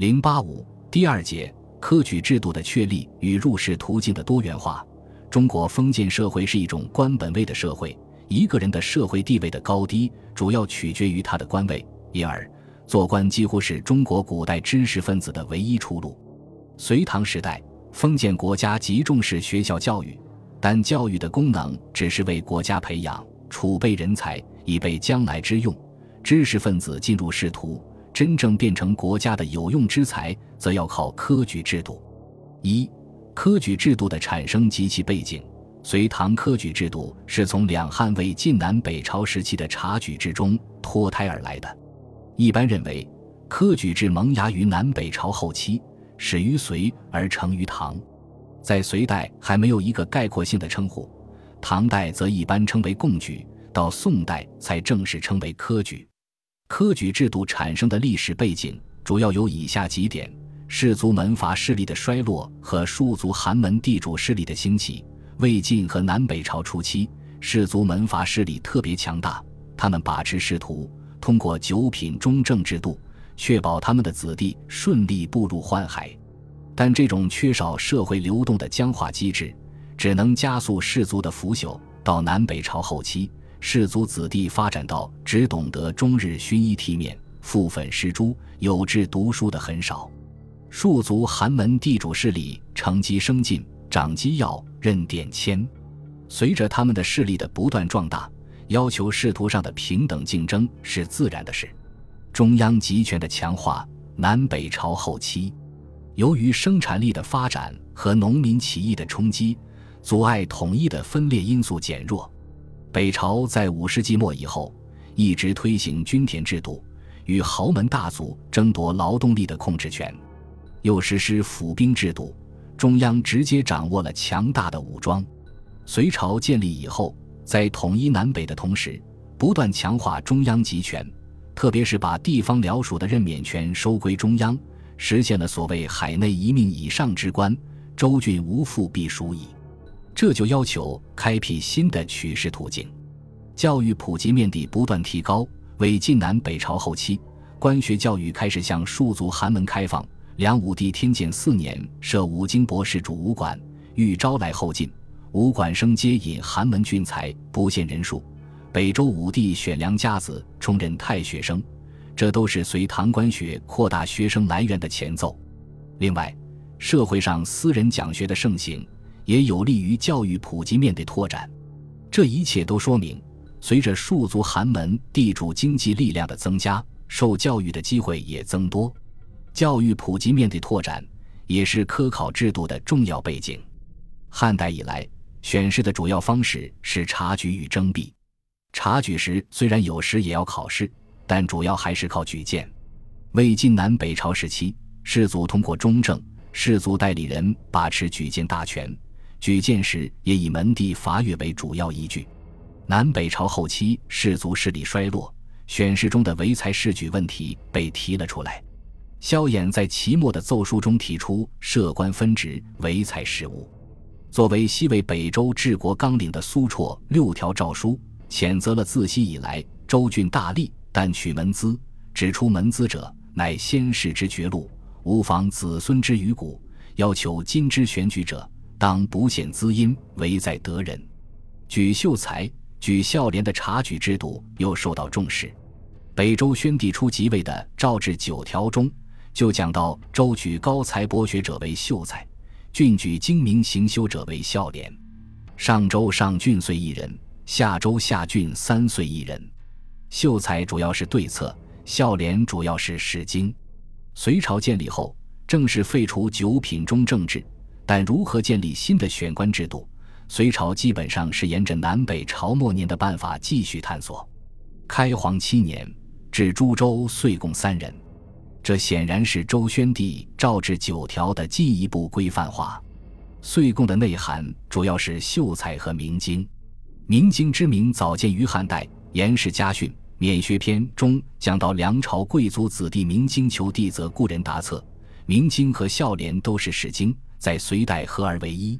零八五第二节科举制度的确立与入仕途径的多元化。中国封建社会是一种官本位的社会，一个人的社会地位的高低主要取决于他的官位，因而做官几乎是中国古代知识分子的唯一出路。隋唐时代，封建国家极重视学校教育，但教育的功能只是为国家培养、储备人才，以备将来之用。知识分子进入仕途。真正变成国家的有用之才，则要靠科举制度。一、科举制度的产生及其背景。隋唐科举制度是从两汉魏晋南北朝时期的察举制中脱胎而来的。一般认为，科举制萌芽于南北朝后期，始于隋而成于唐。在隋代还没有一个概括性的称呼，唐代则一般称为贡举，到宋代才正式称为科举。科举制度产生的历史背景主要有以下几点：士族门阀势力的衰落和庶族寒门地主势力的兴起。魏晋和南北朝初期，士族门阀势力特别强大，他们把持仕途，通过九品中正制度，确保他们的子弟顺利步入宦海。但这种缺少社会流动的僵化机制，只能加速士族的腐朽。到南北朝后期。士族子弟发展到只懂得终日熏衣剔面、覆粉施朱，有志读书的很少。庶族寒门地主势力乘机升进，掌机要，任典签。随着他们的势力的不断壮大，要求仕途上的平等竞争是自然的事。中央集权的强化，南北朝后期，由于生产力的发展和农民起义的冲击，阻碍统一的分裂因素减弱。北朝在五世纪末以后，一直推行均田制度，与豪门大族争夺劳动力的控制权，又实施府兵制度，中央直接掌握了强大的武装。隋朝建立以后，在统一南北的同时，不断强化中央集权，特别是把地方僚属的任免权收归中央，实现了所谓“海内一命以上之官，州郡无复必属矣”。这就要求开辟新的取士途径，教育普及面的不断提高。为晋南北朝后期，官学教育开始向庶族寒门开放。梁武帝天监四年，设五经博士主武馆，欲招来后进，武馆生皆引寒门俊才，不限人数。北周武帝选良家子，充任太学生，这都是隋唐官学扩大学生来源的前奏。另外，社会上私人讲学的盛行。也有利于教育普及面的拓展，这一切都说明，随着庶族寒门地主经济力量的增加，受教育的机会也增多。教育普及面的拓展也是科考制度的重要背景。汉代以来，选士的主要方式是察举与征辟。察举时虽然有时也要考试，但主要还是靠举荐。魏晋南北朝时期，士族通过中正士族代理人把持举荐大权。举荐时也以门第阀阅为主要依据。南北朝后期，士族势力衰落，选士中的唯才是举问题被提了出来。萧衍在齐末的奏书中提出“设官分职，唯才是务”。作为西魏北周治国纲领的苏绰六条诏书，谴责了自西以来州郡大吏但取门资，指出门资者乃先世之绝路，无妨子孙之余骨，要求今之选举者。当不显资音，唯在得人。举秀才、举孝廉的察举制度又受到重视。北周宣帝初即位的《诏制九条》中就讲到：周举高才博学者为秀才，郡举精明行修者为孝廉。上周上郡岁一人，下周下郡三岁一人。秀才主要是对策，孝廉主要是使经。隋朝建立后，正式废除九品中正制。但如何建立新的选官制度，隋朝基本上是沿着南北朝末年的办法继续探索。开皇七年，至诸州岁贡三人，这显然是周宣帝诏制九条的进一步规范化。岁贡的内涵主要是秀才和明经。明经之名早见于汉代《颜氏家训·免学篇》中，讲到梁朝贵族子弟明经求弟，则故人答策。明经和孝廉都是史经。在隋代合而为一。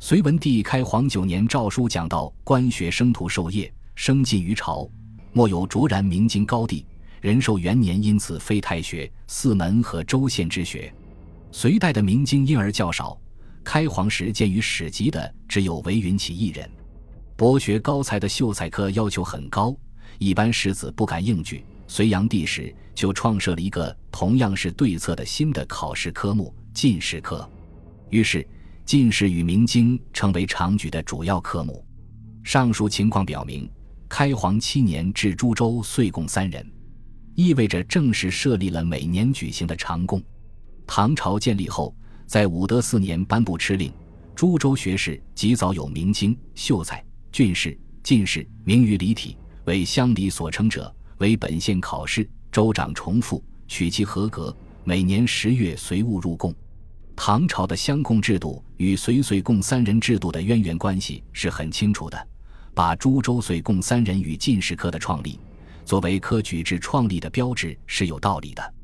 隋文帝开皇九年诏书讲到：官学生徒授业，生进于朝，莫有卓然明经高第，仁寿元年因此废太学、四门和州县之学。隋代的明经因而较少，开皇时见于史籍的只有韦云起一人。博学高才的秀才科要求很高，一般士子不敢应举。隋炀帝时就创设了一个同样是对策的新的考试科目——进士科，于是进士与明经成为常举的主要科目。上述情况表明，开皇七年至株洲岁贡三人，意味着正式设立了每年举行的常贡。唐朝建立后，在武德四年颁布敕令，株洲学士及早有明经、秀才、进士、进士，名于礼体，为乡里所称者。为本县考试，州长重复，取其合格，每年十月随物入贡。唐朝的乡贡制度与隋岁贡三人制度的渊源关系是很清楚的，把株洲岁贡三人与进士科的创立作为科举制创立的标志是有道理的。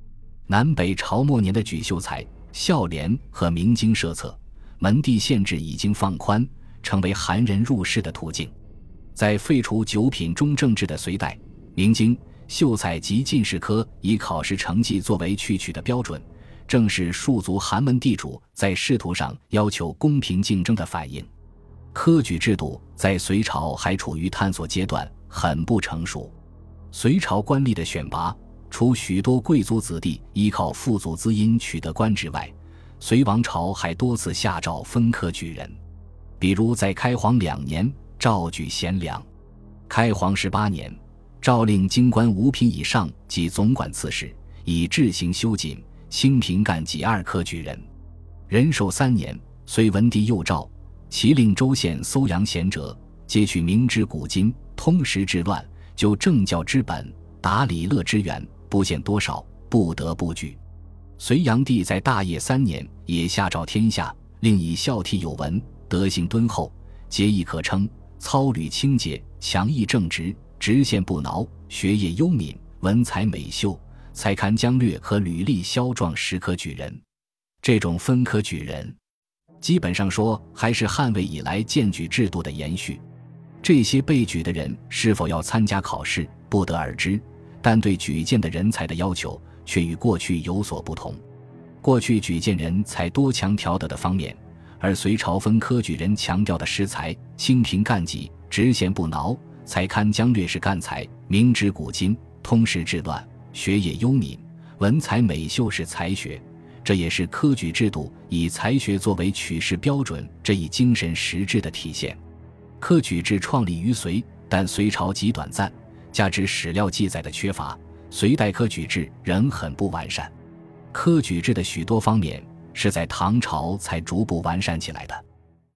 南北朝末年的举秀才、孝廉和明经设策，门第限制已经放宽，成为寒人入仕的途径。在废除九品中正制的隋代，明经。秀才及进士科以考试成绩作为去取的标准，正是庶族寒门地主在仕途上要求公平竞争的反映。科举制度在隋朝还处于探索阶段，很不成熟。隋朝官吏的选拔，除许多贵族子弟依靠父祖资荫取得官职外，隋王朝还多次下诏分科举人，比如在开皇两年诏举贤良，开皇十八年。诏令京官五品以上及总管刺史，以制行修谨、清平干给二科举人。仁寿三年，隋文帝又诏，其令州县搜阳贤者，皆取明之古今，通识治乱，就政教之本，达礼乐之源，不限多少，不得不举。隋炀帝在大业三年，也下诏天下，令以孝悌有闻，德行敦厚，节义可称，操履清洁，强毅正直。直线不挠，学业优敏，文采美秀，才堪将略和履历萧壮时科举人。这种分科举人，基本上说还是汉魏以来荐举制度的延续。这些被举的人是否要参加考试，不得而知，但对举荐的人才的要求却与过去有所不同。过去举荐人才多强调德的方面，而隋朝分科举人强调的识才、清贫干己、直线不挠。才堪将略是干才，明知古今，通识治乱，学业优敏，文采美秀是才学。这也是科举制度以才学作为取士标准这一精神实质的体现。科举制创立于隋，但隋朝极短暂，加之史料记载的缺乏，隋代科举制仍很不完善。科举制的许多方面是在唐朝才逐步完善起来的。